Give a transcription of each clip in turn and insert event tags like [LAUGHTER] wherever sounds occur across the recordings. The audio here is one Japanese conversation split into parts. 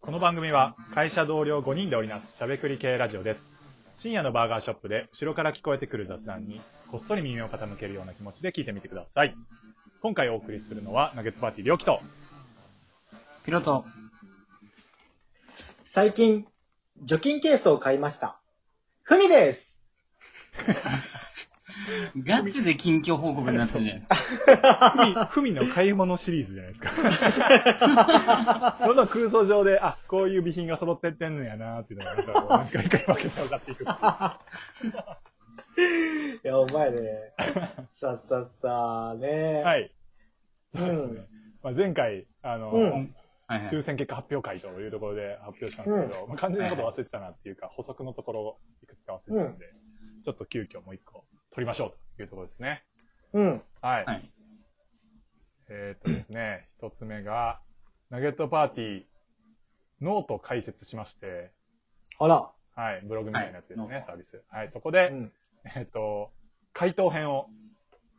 この番組は会社同僚5人で織りなすしゃべくり系ラジオです。深夜のバーガーショップで後ろから聞こえてくる雑談にこっそり耳を傾けるような気持ちで聞いてみてください。今回お送りするのはナゲットパーティーりょうきと。ピロト。最近、除菌ケースを買いました。ふみです。[LAUGHS] ガチで近況報告になってるじゃないですか。ふみ、ふみの買い物シリーズじゃないですか。[LAUGHS] どんどん空想上で、あ、こういう備品が揃ってってんのやなっていうのが、なんか回か分けて分かっていくいう。いや、お前ね、さっさっさね。。はいそうですねん。まあ、前回、あの、うん。抽選結果発表会というところで発表したんですけど、まあ、完全なこと忘れてたなっていうか、補足のところをいくつか忘れてたんで、ちょっと急遽もう一個取りましょうというところですね。うん。はい。はい。えーっとですね、[COUGHS] 一つ目が、ナゲットパーティー、ノート解説しまして、あら。はい、ブログみたいなやつですね、はいサービス。はい、そこで、うん。えーっと、回答編を、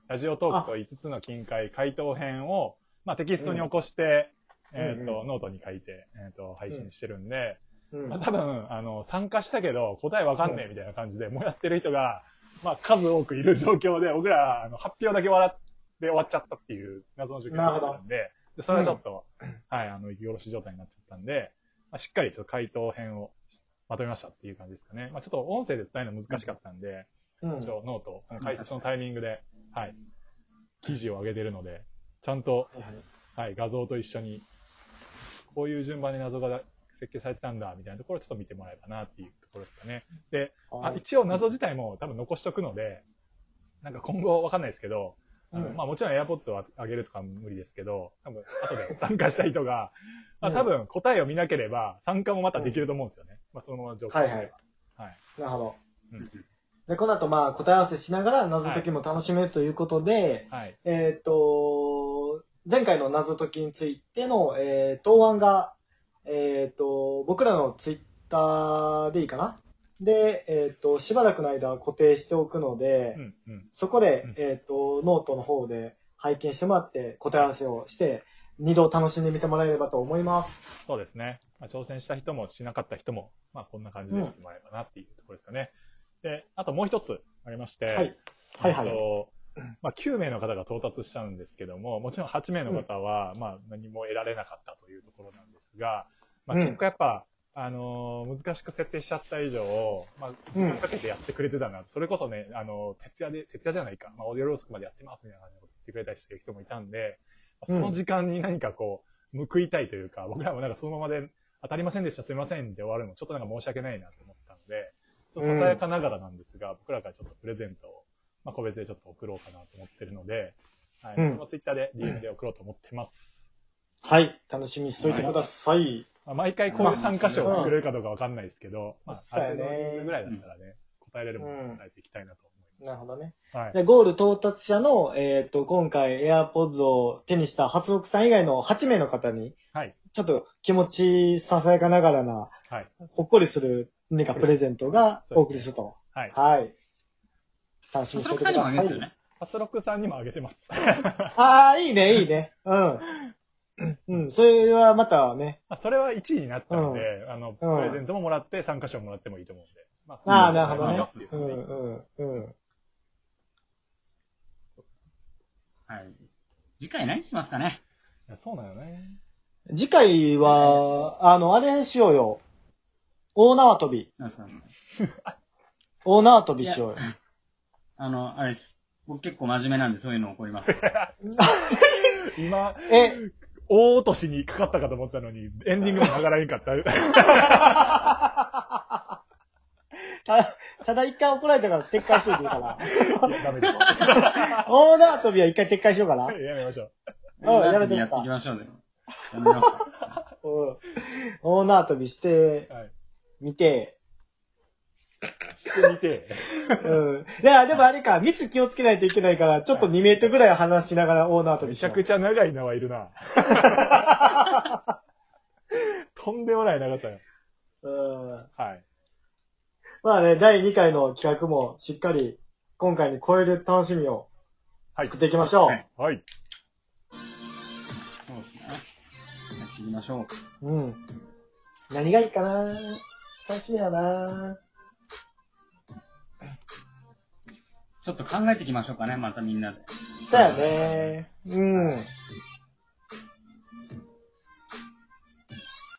Radiotalk と5つの金塊回答編を、まあ、テキストに起こして、うんえーっと、うんノートに書いて、えーっと、配信してるんで、うんまあ、多分、あの、参加したけど、答えわかんねえみたいな感じで、もうやってる人が、まあ、数多くいる状況で、僕ら、あの、発表だけ笑って終わっちゃったっていう謎の状況だったんで、でそれはちょっと、はい、あの、息殺し状態になっちゃったんで、まあ、しっかりちょっと回答編をまとめましたっていう感じですかね。まあ、ちょっと音声で伝えるの難しかったんで、うん。ノート、その解説のタイミングで、はい、記事を上げてるので、ちゃんと、はい、画像と一緒に、こういう順番で謎が設計されてたんだ、みたいなところをちょっと見てもらえばなっていうところですかね。で、あはい一応謎自体も多分残しとくので、なんか今後わかんないですけど、うんまあもちろん AirPods を上げるとかは無理ですけど、多分 [LAUGHS] 後で参加した人が、まあうん多分答えを見なければ参加もまたできると思うんですよね。まあそのまま状況ではいはいはい。なるほど。うんで、この後、まあ、答え合わせしながら謎解きも楽しめるということで、はい。えっ、と、前回の謎解きについての、えー答案が、えっ、と、僕らのツイッターでいいかな？で、えっ、と、しばらくの間固定しておくので、うん、うん。そこで、うんえっ、と、ノートの方で拝見してもらって答え合わせをして、二度楽しんでみてもらえればと思います。そうですね。まあ、挑戦した人もしなかった人も、まあこんな感じでやってもらえばなっていうところですかね。で、あともう一つありまして、はい。はいはいえっとまあ、9名の方が到達しちゃうんですけども、もちろん8名の方は、まあ、何も得られなかったというところなんですが、まあ、うん。結構やっぱ、あのー難しく設定しちゃった以上、まあ、時間かけてやってくれてたな、それこそね、あのー徹夜で、徹夜じゃないか、まあ、オーディオロースクまでやってますみたいなこと言ってくれたりしてる人もいたんで、まあその時間に何かこう、報いたいというか、僕らもなんかそのままで、当たりませんでした、すみませんで終わるの、ちょっとなんか申し訳ないなと思ったので、ちょっとささやかながらなんですが、僕らからちょっとプレゼントを、まあ、個別でちょっと送ろうかなと思ってるので、はい。うん。このツイッターで DM で送ろうと思ってます。はい。楽しみにしといてください。まあ、毎回こういう参加賞を作れるかどうかわかんないですけど、まあ、そうあぐらいだったらね、答えれるものを答えていきたいなと思いまなるほどね。す。はい。で、ゴール到達者の、えっ、と、今回 AirPods を手にした発録さん以外の8名の方に、はい。ちょっと気持ちささやかながらな、はい。ほっこりする何かプレゼントがお送りすると。はい。はい。楽しみにしておいてくださいその二人もあげですよ。ね。パスロックさんにもあげてます。[LAUGHS] ああ、いいね、いいね。うん。うん、それはまたね。まあそれは1位になったので、あの、プうんレゼントももらって参加賞もらってもいいと思うんで。まああ、なるほどねう。うん、うん、うん。はい。次回何しますかね？いやそうなのね。次回は、あの、あれしようよ。大縄跳び。なんですか？大縄跳びしようよ。あの、あれです。僕結構真面目なんでそういうの起こります。[LAUGHS] 今、え、大落としにかかったかと思ったのに、エンディングも流れんかった。たただ一回怒られたから撤回しといていいかな。[LAUGHS] いや、ダメです。大縄跳びは一回撤回しようかな。やめましょう。うんやめてみやようかっていきましょうね。やめますか [LAUGHS] うん。大縄跳びしてはい。みて、してみて。[LAUGHS] うん。いや、でもあれか、密気をつけないといけないから、ちょっと2メートルぐらい離しながら大縄跳びめしようちゃくちゃ長い名はいるな。[LAUGHS] とんでもない長さよ。うん。はい。まあね、第2回の企画もしっかり今回に超える楽しみをはい作っていきましょう。はいはい。そうですね。やっていきましょう。うん。何がいいかな楽しみだなちょっと考えていきましょうかね、またみんなで。そうやね。うん。